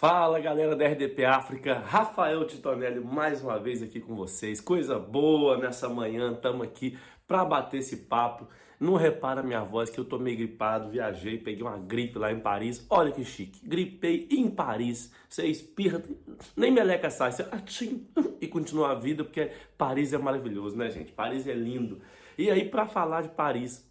Fala galera da RDP África, Rafael Titonelli mais uma vez aqui com vocês. Coisa boa nessa manhã, estamos aqui para bater esse papo. Não repara minha voz que eu tô meio gripado, viajei, peguei uma gripe lá em Paris. Olha que chique, gripei em Paris. Você espirra, nem meleca sai, você atim, e continua a vida porque Paris é maravilhoso, né, gente? Paris é lindo. E aí para falar de Paris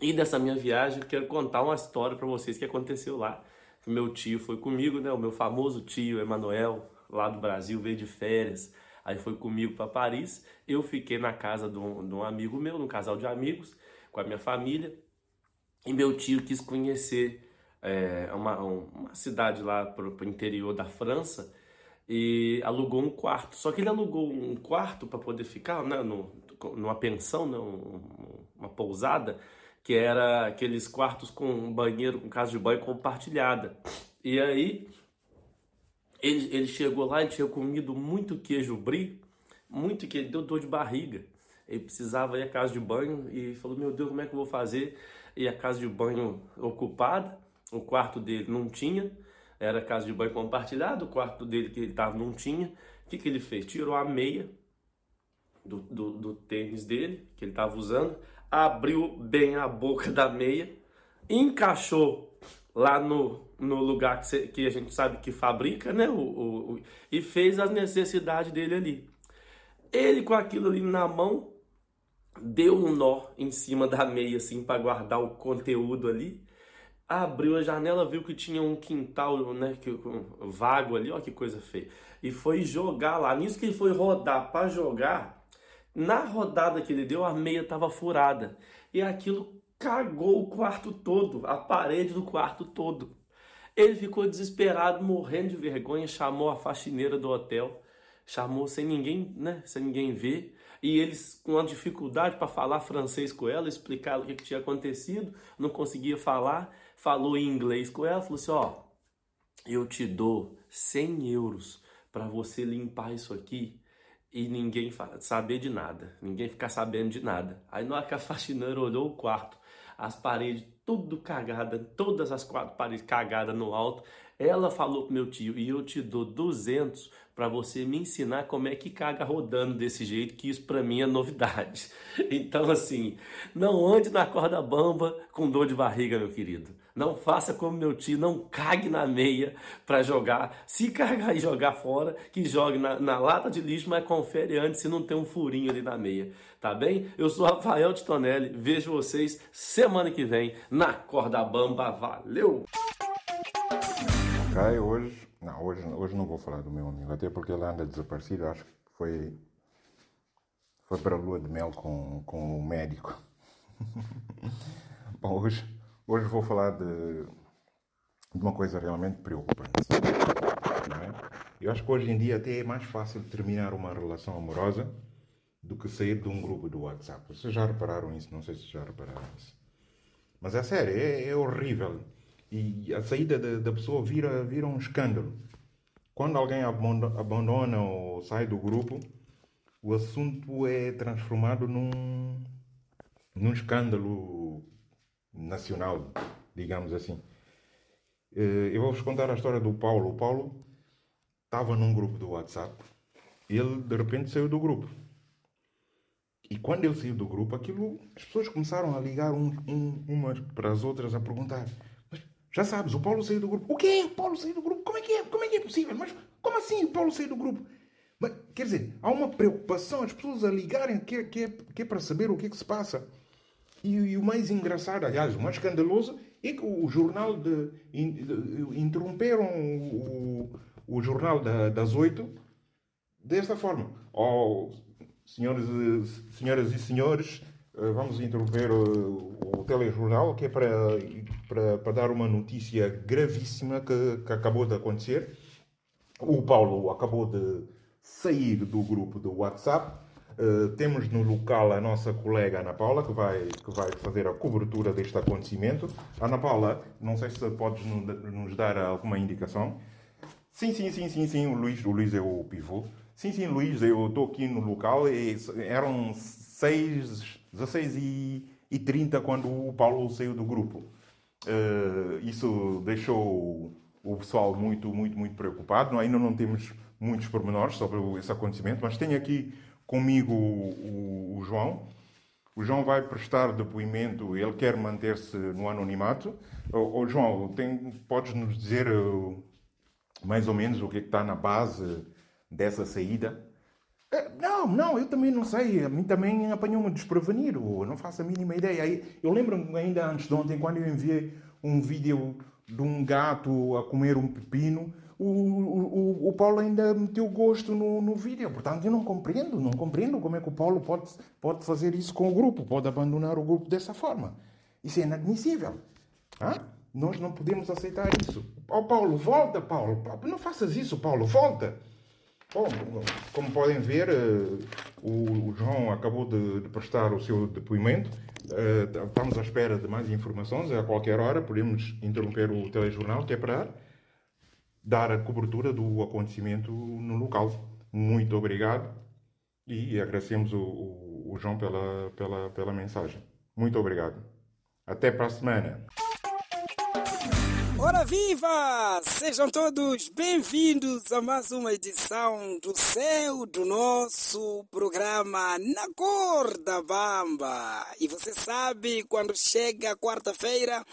e dessa minha viagem, eu quero contar uma história para vocês que aconteceu lá meu tio foi comigo, né? O meu famoso tio Emanuel, lá do Brasil, veio de férias. Aí foi comigo para Paris. Eu fiquei na casa de um, de um amigo meu, num casal de amigos, com a minha família. E meu tio quis conhecer é, uma, uma cidade lá pro, pro interior da França e alugou um quarto. Só que ele alugou um quarto para poder ficar, né, no, numa pensão, né, uma pousada, que era aqueles quartos com banheiro, com casa de banho compartilhada. E aí ele, ele chegou lá e tinha comido muito queijo brie, muito que ele deu dor de barriga. Ele precisava ir à casa de banho e falou: Meu Deus, como é que eu vou fazer? E a casa de banho ocupada, o quarto dele não tinha, era casa de banho compartilhada, o quarto dele que ele estava não tinha. O que, que ele fez? Tirou a meia do, do, do tênis dele, que ele estava usando, abriu bem a boca da meia, encaixou lá no, no lugar que, cê, que a gente sabe que fabrica, né? O, o, o, e fez as necessidades dele ali. Ele com aquilo ali na mão, deu um nó em cima da meia, assim, para guardar o conteúdo ali. Abriu a janela, viu que tinha um quintal, né, que, um vago ali, ó que coisa feia. E foi jogar lá. Nisso que ele foi rodar para jogar, na rodada que ele deu, a meia estava furada. E aquilo cagou o quarto todo, a parede do quarto todo. Ele ficou desesperado, morrendo de vergonha, chamou a faxineira do hotel, chamou sem ninguém, né, sem ninguém ver, e eles com uma dificuldade para falar francês com ela, explicar o que, que, tinha acontecido, não conseguia falar, falou em inglês com ela, falou assim, ó, eu te dou 100 euros para você limpar isso aqui e ninguém saber de nada, ninguém ficar sabendo de nada. Aí na hora que a faxineira olhou o quarto, as paredes tudo cagada, todas as quatro paredes cagadas no alto, ela falou pro meu tio, e eu te dou 200 para você me ensinar como é que caga rodando desse jeito, que isso para mim é novidade. Então assim, não ande na corda bamba com dor de barriga, meu querido. Não faça como meu tio, não cague na meia para jogar. Se cagar e jogar fora, que jogue na, na, lata de lixo, mas confere antes se não tem um furinho ali na meia. Tá bem? Eu sou Rafael Titonelli, vejo vocês semana que vem na Corda Bamba. Valeu! Cai hoje. Não, hoje, hoje não vou falar do meu amigo, até porque ele anda desaparecido. Acho que foi. Foi para a lua de mel com, com o médico. Bom, hoje Hoje vou falar de, de uma coisa realmente preocupante. É? Eu acho que hoje em dia até é mais fácil terminar uma relação amorosa do que sair de um grupo do WhatsApp. Vocês já repararam isso? Não sei se já repararam isso. Mas é sério, é, é horrível. E a saída da, da pessoa vira, vira um escândalo. Quando alguém abandona ou sai do grupo, o assunto é transformado num, num escândalo nacional, digamos assim. Eh, eu vou-vos contar a história do Paulo. O Paulo estava num grupo do WhatsApp ele de repente saiu do grupo. E quando ele saiu do grupo, aquilo, as pessoas começaram a ligar um, um, umas para as outras a perguntar: já sabes, o Paulo saiu do grupo. O quê? O Paulo saiu do grupo? Como é que é? Como é que é possível? Mas como assim o Paulo saiu do grupo? Mas, quer dizer, há uma preocupação, as pessoas a ligarem que é, que é, que é para saber o que é que se passa. E, e, o mais engraçado, aliás, o mais escandaloso, é que o jornal de, de interromperam o, o, jornal da, das oito desta forma. Oh, senhores, senhoras e senhores, eh, vamos interromper o, o telejornal, que é para, para, para dar uma notícia gravíssima que, que acabou de acontecer. O Paulo acabou de sair do grupo do WhatsApp Uh, temos no local a nossa colega Ana Paula, que vai, que vai fazer a cobertura deste acontecimento. Ana Paula, não sei se podes nos dar alguma indicação. Sim, sim, sim, sim, sim, o Luís, o Luís é o pivô. Sim, sim, Luís, eu estou aqui no local e eram 6, 16 e, e 30 quando o Paulo saiu do grupo. Uh, isso deixou o pessoal muito, muito, muito preocupado. Ainda não temos muitos pormenores sobre esse acontecimento, mas tenho aqui comigo o, o, o João. O João vai prestar depoimento, ele quer manter-se no anonimato. O, o João, tem, podes nos dizer uh, mais ou menos o que, é que está na base dessa saída? Eh, não, não, eu também não sei. A mim também apanhou-me desprevenido. Não faço a mínima ideia. Eu lembro-me ainda antes de ontem, quando eu enviei um vídeo de um gato a comer um pepino, o, o, o Paulo ainda meteu gosto no, no vídeo. Portanto, eu não compreendo, não compreendo como é que o Paulo pode, pode fazer isso com o grupo, pode abandonar o grupo dessa forma. Isso é inadmissível. Hã? Nós não podemos aceitar isso. Oh, Paulo, volta, Paulo. Não faças isso, Paulo, volta. Bom, como podem ver, eh, o João acabou de prestar o seu depoimento. Eh, estamos à espera de mais informações. A qualquer hora podemos interromper o telejornal, que é para dar a cobertura do acontecimento no local. Muito obrigado e agradecemos o, João pela, pela, pela mensagem. Muito obrigado. Até para a semana. Viva! Sejam todos bem-vindos a mais uma edição do céu do nosso programa Na Cor da Bamba. E você sabe, quando chega quarta-feira,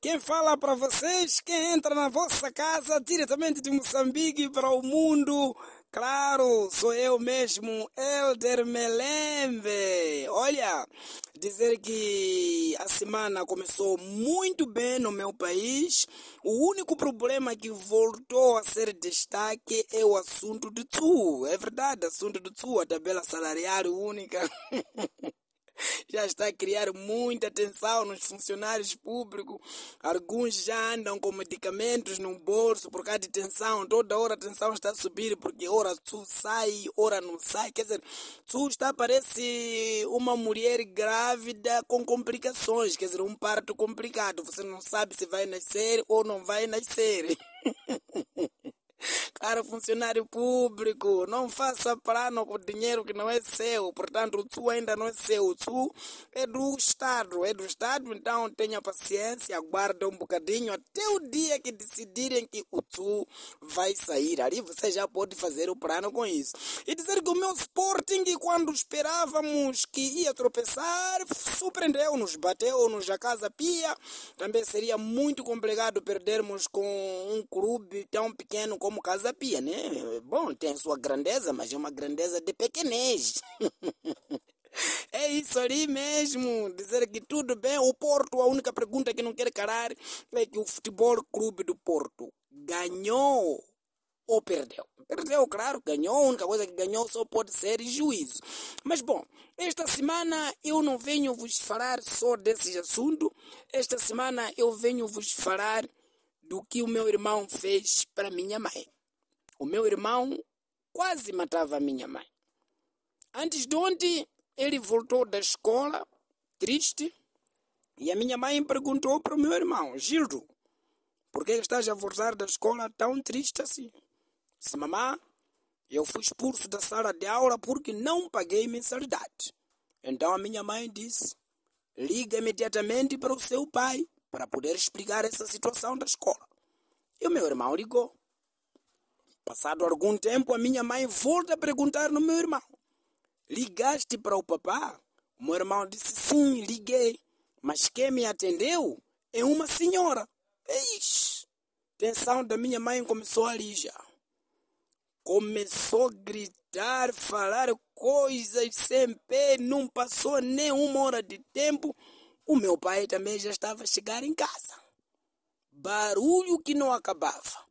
quem fala para vocês, quem entra na vossa casa diretamente de Moçambique para o mundo, Claro, sou eu mesmo, Elder Melembe. Olha, dizer que a semana começou muito bem no meu país. O único problema que voltou a ser destaque é o assunto do TSU. É verdade, assunto do TSU, a tabela salarial única. já está a criar muita tensão nos funcionários públicos. Alguns já andam com medicamentos no bolso por causa de tensão. Toda hora a tensão está a subir porque ora tu sai, ora não sai. Quer dizer, tu está parece uma mulher grávida com complicações. Quer dizer, um parto complicado. Você não sabe se vai nascer ou não vai nascer. Claro, funcionário público, não faça plano com dinheiro que não é seu. Portanto, o TSU ainda não é seu. O TSU é do Estado. É do Estado, então tenha paciência, aguarde um bocadinho até o dia que decidirem que o TSU vai sair. Ali você já pode fazer o plano com isso. E dizer que o meu Sporting, quando esperávamos que ia tropeçar, surpreendeu-nos, bateu-nos a casa pia. Também seria muito complicado perdermos com um clube tão pequeno como como Casa Pia, né? Bom, tem sua grandeza, mas é uma grandeza de pequenez. É isso ali mesmo, dizer que tudo bem. O Porto, a única pergunta que não quer calar é que o Futebol Clube do Porto ganhou ou perdeu. Perdeu, claro, ganhou. A única coisa que ganhou só pode ser juízo. Mas bom, esta semana eu não venho vos falar só desse assunto. Esta semana eu venho vos falar do que o meu irmão fez para minha mãe. O meu irmão quase matava a minha mãe. Antes de ontem, ele voltou da escola, triste, e a minha mãe perguntou para o meu irmão, Gildo, por que estás a voltar da escola tão triste assim? Disse, mamã, eu fui expulso da sala de aula porque não paguei mensalidade. Então a minha mãe disse, liga imediatamente para o seu pai para poder explicar essa situação da escola. E o meu irmão ligou. Passado algum tempo, a minha mãe volta a perguntar no meu irmão: Ligaste para o papá? O meu irmão disse: Sim, liguei. Mas quem me atendeu é uma senhora. Ixi, tensão da minha mãe começou ali já. Começou a gritar, falar coisas sem pé, não passou nem uma hora de tempo o meu pai também já estava a chegar em casa. Barulho que não acabava.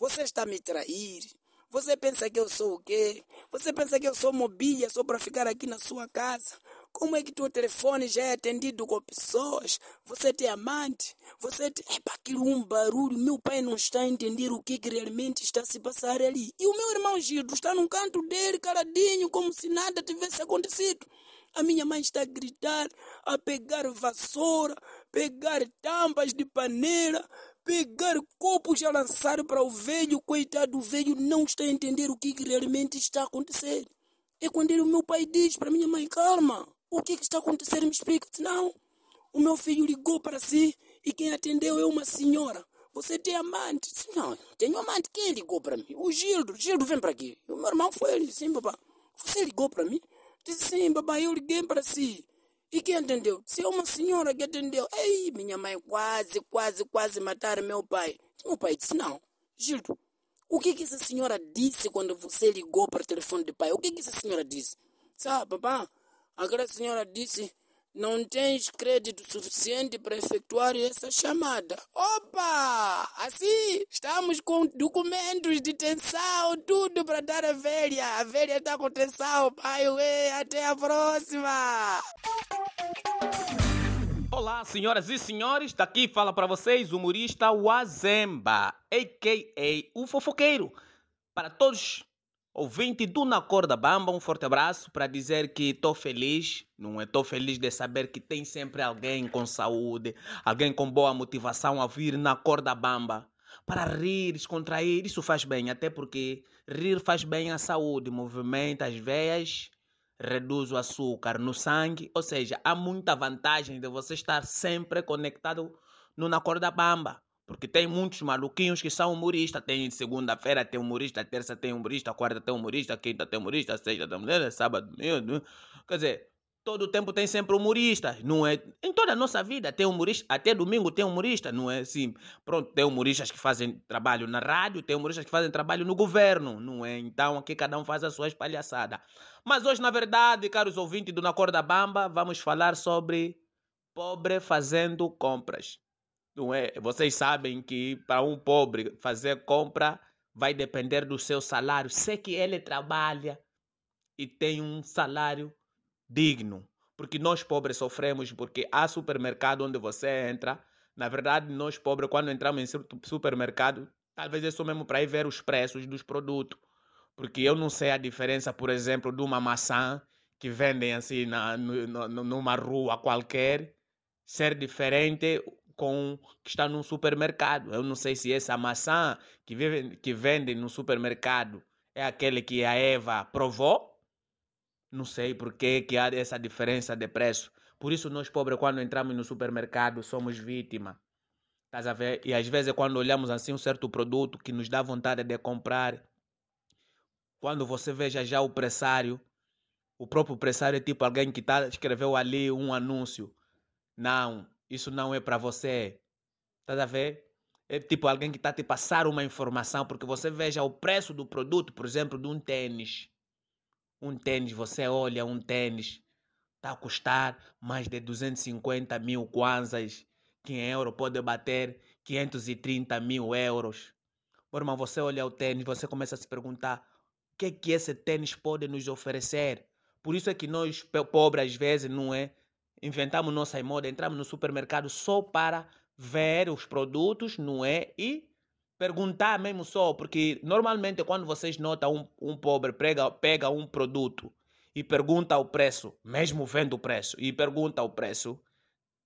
Você está a me trair. Você pensa que eu sou o quê? Você pensa que eu sou mobília só para ficar aqui na sua casa? Como é que teu telefone já é atendido com pessoas? Você tem amante? Você tem... Epa, aquilo um barulho. Meu pai não está a entender o que, que realmente está a se passar ali. E o meu irmão Gildo está num canto dele, caladinho, como se nada tivesse acontecido. A minha mãe está a gritar, a pegar vassoura, pegar tampas de panela, pegar copos a lançar para o velho. Coitado, o velho não está a entender o que realmente está a acontecer. É quando ele, o meu pai diz para minha mãe: calma, o que, que está acontecendo? Me explica. Não. O meu filho ligou para si e quem atendeu é uma senhora. você tem amante? Não, tenho amante. Quem ligou para mim? O Gildo. Gildo, vem para aqui. O meu irmão foi ele. Sim, papá. Você ligou para mim? Disse, sim, papá, eu liguei para si. E quem atendeu? Se é uma senhora que atendeu. Ei, minha mãe quase, quase, quase mataram meu pai. Meu pai disse, não. Gildo, o que, que essa senhora disse quando você ligou para o telefone do pai? O que, que essa senhora disse? Sabe, papá, aquela senhora disse não tens crédito suficiente para efetuar essa chamada. Opa! Assim, estamos com documentos de tensão, tudo para dar a velha. A velha está com tensão, pai, ué, até a próxima! Olá, senhoras e senhores, daqui fala para vocês o humorista Wazemba, a.k.a. o fofoqueiro. Para todos Ouvinte do Na Corda Bamba, um forte abraço para dizer que estou feliz, não é? Estou feliz de saber que tem sempre alguém com saúde, alguém com boa motivação a vir na Corda Bamba para rir, descontrair. Isso faz bem, até porque rir faz bem à saúde, movimenta as veias, reduz o açúcar no sangue, ou seja, há muita vantagem de você estar sempre conectado no Na Corda Bamba. Porque tem muitos maluquinhos que são humoristas. Tem segunda-feira tem humorista, terça tem humorista, quarta tem humorista, quinta tem humorista, sexta tem humorista, sábado. Quer dizer, todo tempo tem sempre humorista, não é? Em toda a nossa vida tem humorista, até domingo tem humorista, não é assim? Pronto, tem humoristas que fazem trabalho na rádio, tem humoristas que fazem trabalho no governo, não é? Então aqui cada um faz a sua espalhaçada. Mas hoje, na verdade, caros ouvintes do Na Corda Bamba, vamos falar sobre pobre fazendo compras. Não é? Vocês sabem que para um pobre fazer compra vai depender do seu salário. Se que ele trabalha e tem um salário digno. Porque nós pobres sofremos porque há supermercado onde você entra. Na verdade, nós pobres, quando entramos em supermercado, talvez é só mesmo para ir ver os preços dos produtos. Porque eu não sei a diferença, por exemplo, de uma maçã que vendem assim na, no, numa rua qualquer ser diferente com que está num supermercado. Eu não sei se essa maçã que, vive, que vende no supermercado é aquele que a Eva provou. Não sei por que, que há essa diferença de preço. Por isso, nós pobres, quando entramos no supermercado, somos vítimas. Estás a ver? E às vezes, quando olhamos assim um certo produto que nos dá vontade de comprar, quando você veja já o pressário, o próprio pressário é tipo alguém que tá, escreveu ali um anúncio. Não, isso não é para você. Tá a ver? É tipo alguém que está te passar uma informação, porque você veja o preço do produto, por exemplo, de um tênis. Um tênis, você olha um tênis, está a custar mais de 250 mil kwanzas, que em euro pode bater 530 mil euros. Meu irmão, você olha o tênis, você começa a se perguntar o que, que esse tênis pode nos oferecer. Por isso é que nós, pobres, às vezes, não é? Inventamos nossa moda, entramos no supermercado só para ver os produtos, não é? E perguntar mesmo só, porque normalmente quando vocês notam um, um pobre pega, pega um produto e pergunta o preço, mesmo vendo o preço, e pergunta o preço,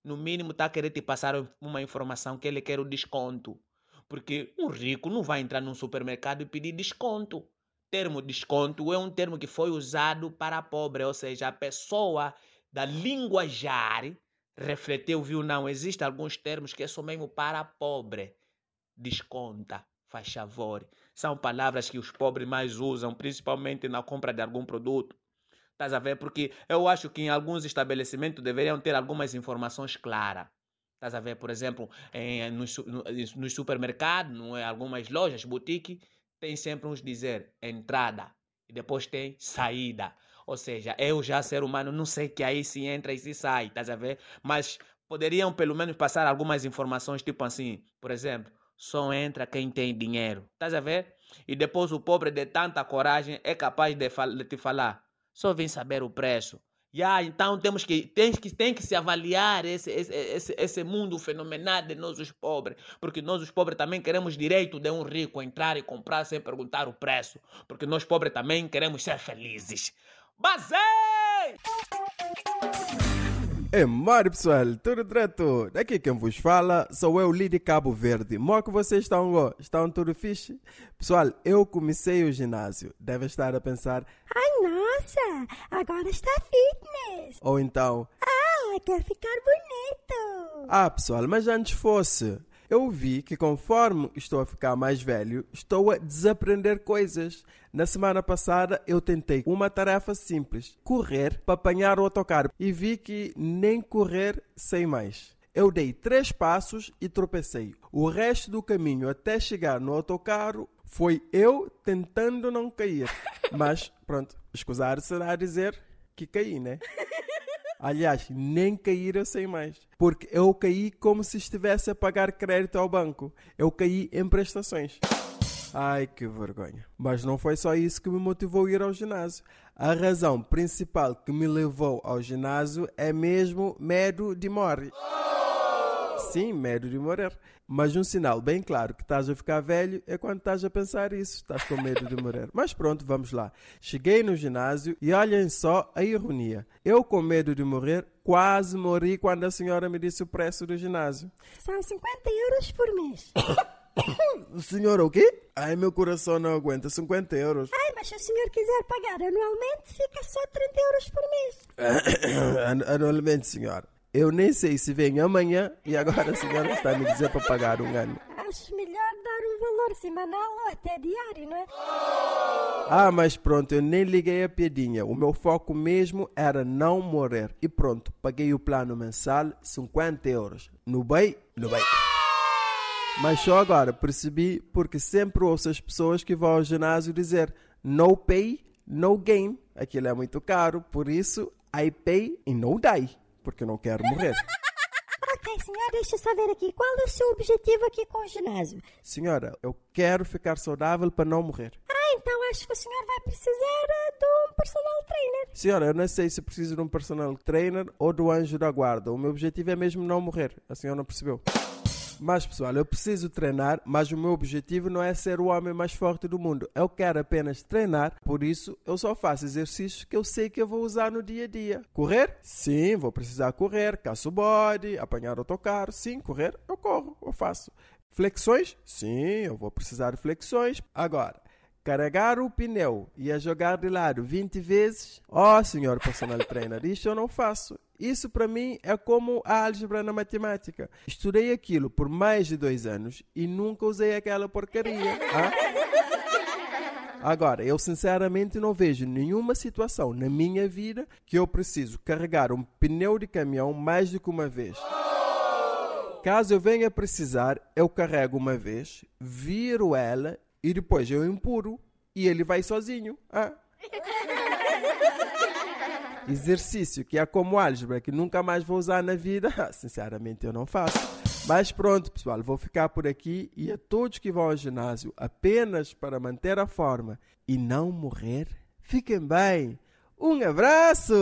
no mínimo está querendo te passar uma informação que ele quer o desconto. Porque um rico não vai entrar num supermercado e pedir desconto. Termo desconto é um termo que foi usado para pobre, ou seja, a pessoa da linguajar, refletiu, viu? Não, existem alguns termos que é só mesmo para pobre. Desconta, faz favor. São palavras que os pobres mais usam, principalmente na compra de algum produto. Estás a ver? Porque eu acho que em alguns estabelecimentos deveriam ter algumas informações claras. Estás a ver, por exemplo, em, nos, nos supermercados, não é? algumas lojas, boutique, tem sempre uns dizer entrada e depois tem saída. Ou seja, eu já ser humano não sei que aí se entra e se sai, estás a ver? Mas poderiam pelo menos passar algumas informações, tipo assim, por exemplo, só entra quem tem dinheiro, estás a ver? E depois o pobre de tanta coragem é capaz de, de te falar, só vem saber o preço. Yeah, então temos que tem que tem que se avaliar esse, esse, esse, esse mundo fenomenal de nós os pobres, porque nós os pobres também queremos direito de um rico entrar e comprar sem perguntar o preço, porque nós pobres também queremos ser felizes. Basei! É mar pessoal, tudo direto. Daqui quem vos fala sou eu, Lidi Cabo Verde. Mó que vocês estão, estão tudo fixe? Pessoal, eu comecei o ginásio. Deve estar a pensar, ai nossa, agora está fitness. Ou então, ah, quer ficar bonito. Ah pessoal, mas antes fosse. Eu vi que conforme estou a ficar mais velho, estou a desaprender coisas. Na semana passada eu tentei uma tarefa simples, correr para apanhar o autocarro e vi que nem correr sei mais. Eu dei três passos e tropecei. O resto do caminho até chegar no autocarro foi eu tentando não cair. Mas, pronto, escusar será dizer que caí, né? Aliás, nem cair eu sei mais. Porque eu caí como se estivesse a pagar crédito ao banco. Eu caí em prestações. Ai, que vergonha. Mas não foi só isso que me motivou a ir ao ginásio. A razão principal que me levou ao ginásio é mesmo medo de morrer. Sim, medo de morrer. Mas um sinal bem claro que estás a ficar velho é quando estás a pensar isso, estás com medo de morrer. Mas pronto, vamos lá. Cheguei no ginásio e olhem só a ironia. Eu, com medo de morrer, quase morri quando a senhora me disse o preço do ginásio. São 50 euros por mês. Senhora, o quê? Ai, meu coração não aguenta. 50 euros. Ai, mas se o senhor quiser pagar anualmente, fica só 30 euros por mês. Anualmente, senhora. Eu nem sei se vem amanhã e agora a senhora está a me dizer para pagar um ano. Acho melhor dar um valor semanal ou até diário, não é? Ah, mas pronto, eu nem liguei a piadinha. O meu foco mesmo era não morrer. E pronto, paguei o plano mensal, 50 euros. No bem, no bem. Mas só agora percebi porque sempre ouço as pessoas que vão ao ginásio dizer no pay, no game. Aquilo é muito caro, por isso I pay e no die, porque eu não quero morrer. Ok, senhor, deixa eu saber aqui. Qual é o seu objetivo aqui com o ginásio? Senhora, eu quero ficar saudável para não morrer. Ah, então acho que o senhor vai precisar eh, de um personal trainer. Senhora, eu não sei se preciso de um personal trainer ou do anjo da guarda. O meu objetivo é mesmo não morrer. A senhora não percebeu? Mas, pessoal, eu preciso treinar, mas o meu objetivo não é ser o homem mais forte do mundo. Eu quero apenas treinar, por isso eu só faço exercícios que eu sei que eu vou usar no dia a dia. Correr? Sim, vou precisar correr. Caço body, apanhar autocarro. Sim, correr, eu corro, eu faço. Flexões? Sim, eu vou precisar de flexões. Agora, carregar o pneu e a jogar de lado 20 vezes? Oh, senhor personal trainer, isso eu não faço. Isso para mim é como a álgebra na matemática. Estudei aquilo por mais de dois anos e nunca usei aquela porcaria. ah? Agora, eu sinceramente não vejo nenhuma situação na minha vida que eu preciso carregar um pneu de caminhão mais do que uma vez. Caso eu venha precisar, eu carrego uma vez, viro ela e depois eu empurro e ele vai sozinho. Ah? Exercício que é como álgebra, que nunca mais vou usar na vida, sinceramente eu não faço. Mas pronto, pessoal, vou ficar por aqui e a todos que vão ao ginásio apenas para manter a forma e não morrer, fiquem bem. Um abraço!